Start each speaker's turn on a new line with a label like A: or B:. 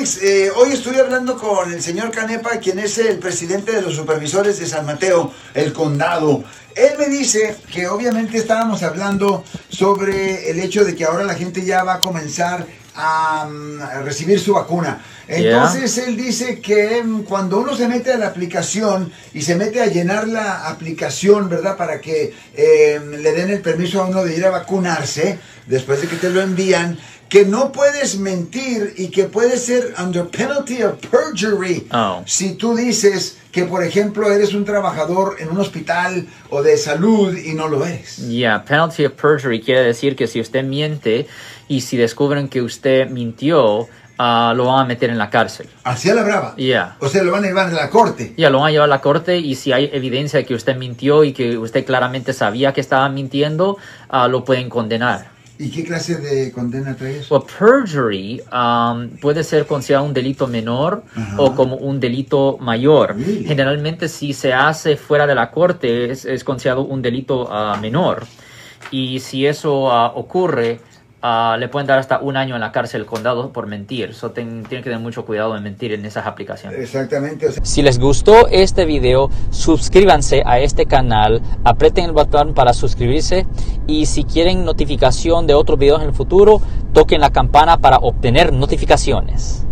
A: Alex, eh, hoy estoy hablando con el señor Canepa, quien es el presidente de los supervisores de San Mateo, el condado. Él me dice que obviamente estábamos hablando sobre el hecho de que ahora la gente ya va a comenzar a, mm, a recibir su vacuna. Entonces él dice que mm, cuando uno se mete a la aplicación y se mete a llenar la aplicación, ¿verdad? Para que eh, le den el permiso a uno de ir a vacunarse, después de que te lo envían, que no puedes mentir y que puede ser under penalty of perjury
B: Oh.
A: si tú dices que, por ejemplo, eres un trabajador en un hospital o de salud y no lo eres.
B: Yeah, penalty of perjury quiere decir que si usted miente y si descubren que usted mintió, ah, lo van a meter en la cárcel.
A: Así a la brava.
B: Yeah.
A: O sea, lo van a llevar a la corte.
B: Ya lo van a llevar a la corte y si hay evidencia de que usted mintió y que usted claramente sabía que estaba mintiendo, ah, lo pueden condenar.
A: ¿Y qué clase de condena trae eso?
B: Well, perjury um, puede ser considerado un delito menor
A: Ajá.
B: o como un delito mayor.
A: Really?
B: Generalmente si se hace fuera de la corte es, es considerado un delito ah, menor. Y si eso ah, ocurre, ah, le pueden dar hasta un año en la cárcel condado por mentir. So, ten- tienen que tener mucho cuidado de mentir en esas aplicaciones.
A: Exactamente.
B: Si les gustó este video, suscríbanse a este canal, aprieten el botón para suscribirse y si quieren notificación de otros videos en el futuro, toquen la campana para obtener notificaciones.